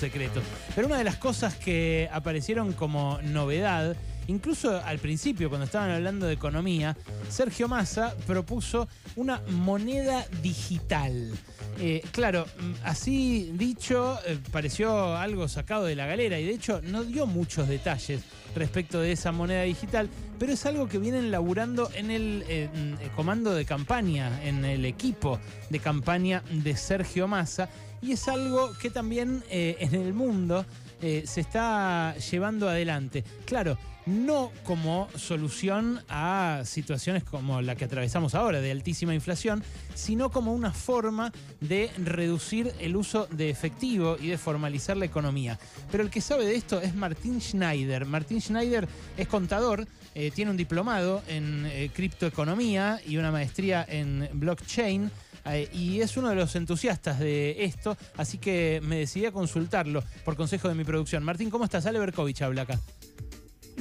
secretos. Pero una de las cosas que aparecieron como novedad, incluso al principio cuando estaban hablando de economía, Sergio Massa propuso una moneda digital. Eh, claro, así dicho, eh, pareció algo sacado de la galera y de hecho no dio muchos detalles respecto de esa moneda digital, pero es algo que vienen laburando en el eh, comando de campaña, en el equipo de campaña de Sergio Massa, y es algo que también eh, en el mundo eh, se está llevando adelante. Claro, no como solución a situaciones como la que atravesamos ahora, de altísima inflación, sino como una forma de reducir el uso de efectivo y de formalizar la economía. Pero el que sabe de esto es Martín Schneider. Martín Schneider es contador, eh, tiene un diplomado en criptoeconomía y una maestría en blockchain. Eh, y es uno de los entusiastas de esto, así que me decidí a consultarlo por consejo de mi producción. Martín, ¿cómo estás? Ale Berkovich habla acá.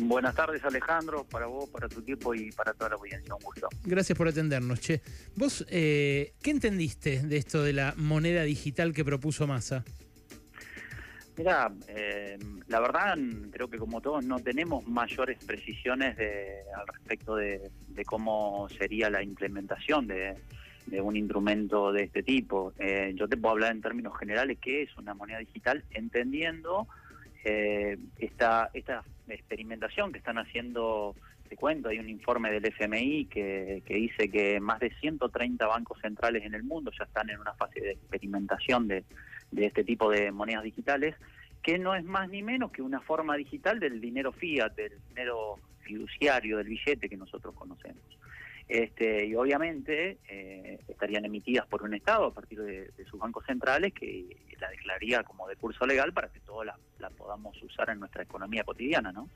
Buenas tardes, Alejandro, para vos, para tu equipo y para toda la audiencia. Un gusto. Gracias por atendernos, che. Vos, eh, ¿qué entendiste de esto de la moneda digital que propuso Massa? Mira, eh, la verdad creo que como todos no tenemos mayores precisiones de, al respecto de, de cómo sería la implementación de, de un instrumento de este tipo. Eh, yo te puedo hablar en términos generales qué es una moneda digital, entendiendo eh, esta, esta experimentación que están haciendo, te cuento, hay un informe del FMI que, que dice que más de 130 bancos centrales en el mundo ya están en una fase de experimentación de, de este tipo de monedas digitales, que no es más ni menos que una forma digital del dinero fiat, del dinero fiduciario, del billete que nosotros conocemos. Este, y obviamente eh, estarían emitidas por un Estado a partir de, sus bancos centrales que la declararía como de curso legal para que todos la, podamos usar en nuestra economía cotidiana, ¿no?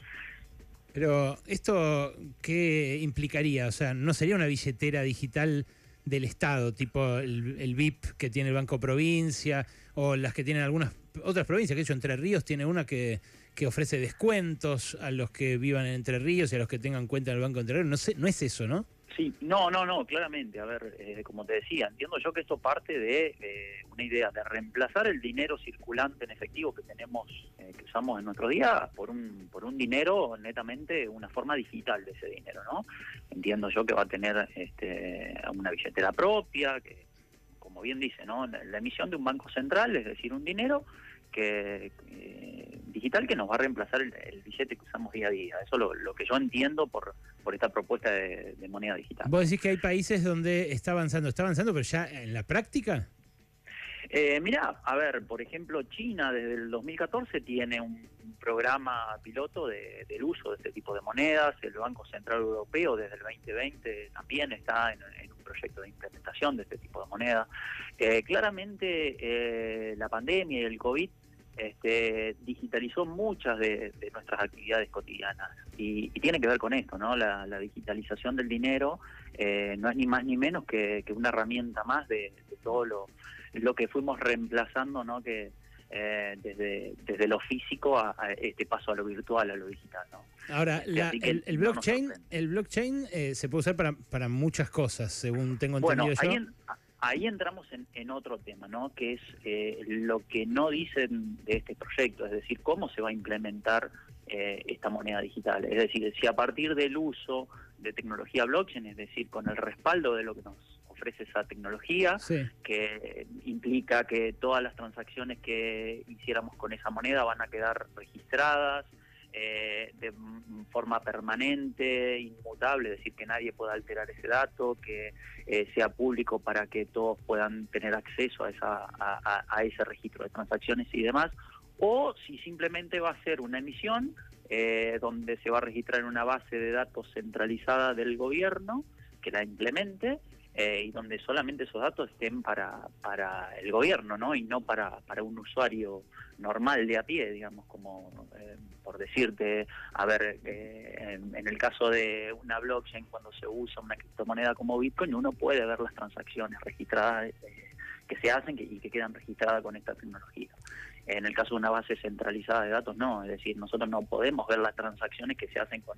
Pero esto, ¿qué implicaría? O sea, ¿no sería una billetera digital del Estado, tipo el, el VIP que tiene el Banco Provincia o las que tienen algunas otras provincias? Que hecho Entre Ríos tiene una que, que ofrece descuentos a los que vivan en Entre Ríos y a los que tengan cuenta en el Banco Entre Ríos. No, sé, no es eso, ¿no? Sí, no, no, no, claramente. A ver, eh, como te decía, entiendo yo que esto parte de eh, una idea de reemplazar el dinero circulante en efectivo que tenemos, eh, que usamos en nuestro día, por un, por un dinero netamente, una forma digital de ese dinero, ¿no? Entiendo yo que va a tener este, una billetera propia, que, como bien dice, ¿no? La, la emisión de un banco central, es decir, un dinero que digital que nos va a reemplazar el, el, billete que usamos día a día. Eso es lo, lo que yo entiendo por, por esta propuesta de, de, moneda digital. Vos decís que hay países donde está avanzando, está avanzando, pero ya en la práctica. Eh, mira, a ver, por ejemplo, China desde el 2014 tiene un, un programa piloto de, del uso de este tipo de monedas. El Banco Central Europeo desde el 2020 también está en, en un proyecto de implementación de este tipo de moneda. Eh, claramente eh, la pandemia y el COVID este, digitalizó muchas de, de, nuestras actividades cotidianas y, y, tiene que ver con esto, ¿no? La, la digitalización del dinero eh, no es ni más ni menos que, que una herramienta más de, de, todo lo, lo que fuimos reemplazando, ¿no? Que eh, desde, desde lo físico a, a, este paso a lo virtual, a lo digital, ¿no? Ahora, la, el, el, blockchain, no el blockchain eh, se puede usar para, para muchas cosas, según tengo entendido bueno, yo. Ahí en, ahí entramos en, en, otro tema, ¿no? Que es eh, lo que no dicen de este proyecto, es decir, cómo se va a implementar eh, esta moneda digital. Es decir, si a partir del uso de tecnología blockchain, es decir, con el respaldo de lo que nos ofrece esa tecnología, sí. que implica que todas las transacciones que hiciéramos con esa moneda van a quedar registradas, eh, de forma permanente, inmutable, es decir, que nadie pueda alterar ese dato, que eh, sea público para que todos puedan tener acceso a, esa, a, ese registro de transacciones y demás, o si simplemente va a ser una emisión eh, donde se va a registrar en una base de datos centralizada del gobierno que la implemente eh, y donde solamente esos datos estén para, para el gobierno, ¿no? Y no para, para un usuario normal de a pie, digamos, como por decirte, a ver, eh, en, el caso de una blockchain, cuando se usa una criptomoneda como Bitcoin, uno puede ver las transacciones registradas eh, que se hacen y que quedan registradas con esta tecnología. En el caso de una base centralizada de datos, no, es decir, nosotros no podemos ver las transacciones que se hacen con,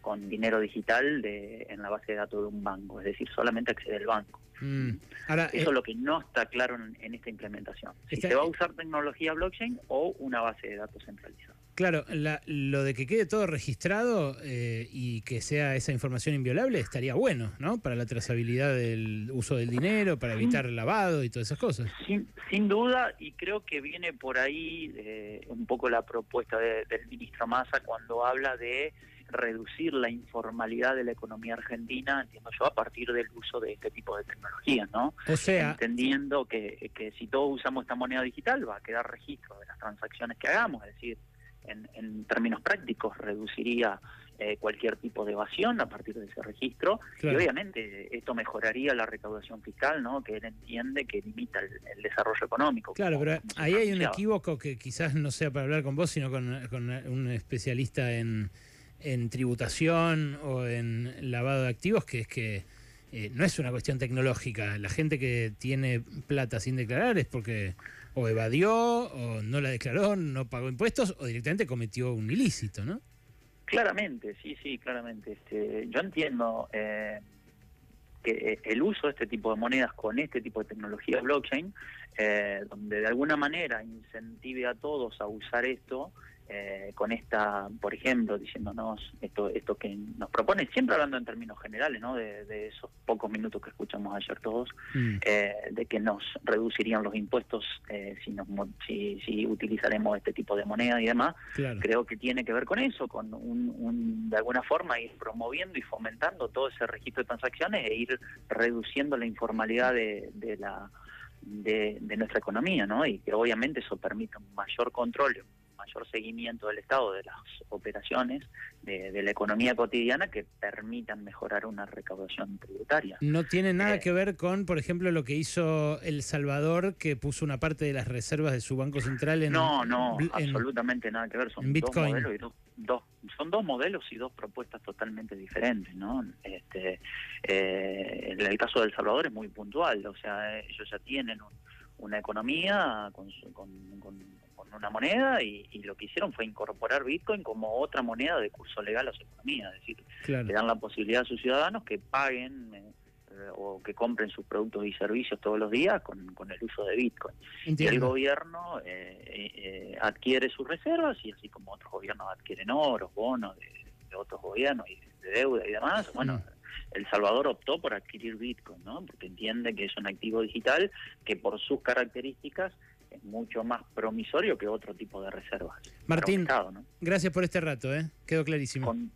con dinero digital de, en la base de datos de un banco, es decir, solamente accede el banco. Mm. Ahora, Eso eh, es lo que no está claro en, en esta implementación. Si Está- se va a usar tecnología blockchain o una base de datos centralizada. claro, la- lo de que quede todo registrado eh, y que sea esa información inviolable estaría bueno, ¿no? Para la trazabilidad del uso del dinero, para evitar lavado y todas esas cosas. Sin, sin duda, y creo que viene por ahí eh, un poco la propuesta de- del ministro Massa cuando habla de reducir la informalidad de la economía argentina, entiendo yo, a partir del uso de este tipo de tecnologías, ¿no? O sea, Entendiendo que, que si todos usamos esta moneda digital va a quedar registro de las transacciones que hagamos, es decir, en, en términos prácticos reduciría eh, cualquier tipo de evasión a partir de ese registro Claro. y obviamente esto mejoraría la recaudación fiscal, ¿no? Que él entiende que limita el, el desarrollo económico. Claro, pero ahí hay un equívoco que quizás no sea para hablar con vos, sino con, con un especialista en, en tributación o en lavado de activos, que es que eh, no es una cuestión tecnológica. La gente que tiene plata sin declarar es porque o evadió, o no la declaró, no pagó impuestos, o directamente cometió un ilícito, ¿no? Claramente, sí, sí, claramente. Este, yo entiendo eh, que eh, el uso de este tipo de monedas con este tipo de tecnología blockchain, eh, donde de alguna manera incentive a todos a usar esto, eh, con esta, por ejemplo, diciéndonos esto, esto que nos propone, siempre hablando en términos generales, ¿no? De, de esos pocos minutos que escuchamos ayer todos, Mm. eh, de que nos reducirían los impuestos eh, si, nos, si, si utilizaremos este tipo de moneda y demás Claro. creo que tiene que ver con eso, con un, un- de alguna forma ir promoviendo y fomentando todo ese registro de transacciones e ir reduciendo la informalidad de, de la de, de nuestra economía, ¿no? Y que obviamente eso permite un mayor control, mayor seguimiento del Estado de las operaciones de, de la economía cotidiana que permitan mejorar una recaudación tributaria. No tiene nada Eh. que ver con, por ejemplo, lo que hizo El Salvador, que puso una parte de las reservas de su banco central en... No, no, en- absolutamente nada que ver. Son en dos Bitcoin. modelos y dos, dos- son dos modelos y dos propuestas totalmente diferentes, ¿no? Este, eh, el caso de El Salvador es muy puntual, o sea, ellos ya tienen un- una economía con, con- con una moneda y, y lo que hicieron fue incorporar Bitcoin como otra moneda de curso legal a su economía, es decir, Claro. le dan la posibilidad a sus ciudadanos que paguen eh, o que compren sus productos y servicios todos los días con, con el uso de Bitcoin. Y el gobierno eh, eh, eh, adquiere sus reservas y así como otros gobiernos adquieren oros, bonos de, de otros gobiernos y de deuda y demás, bueno, Mm. El Salvador optó por adquirir Bitcoin, ¿no? Porque entiende que es un activo digital que por sus características es mucho más promisorio que otro tipo de reservas. Martín, gracias por este rato, ¿eh? Quedó clarísimo. Con,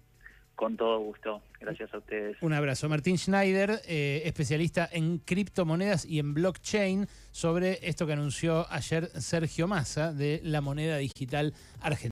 con todo gusto. Gracias a ustedes. Un abrazo. Martín Schneider, eh, especialista en criptomonedas y en blockchain, sobre esto que anunció ayer Sergio Massa de la moneda digital argentina.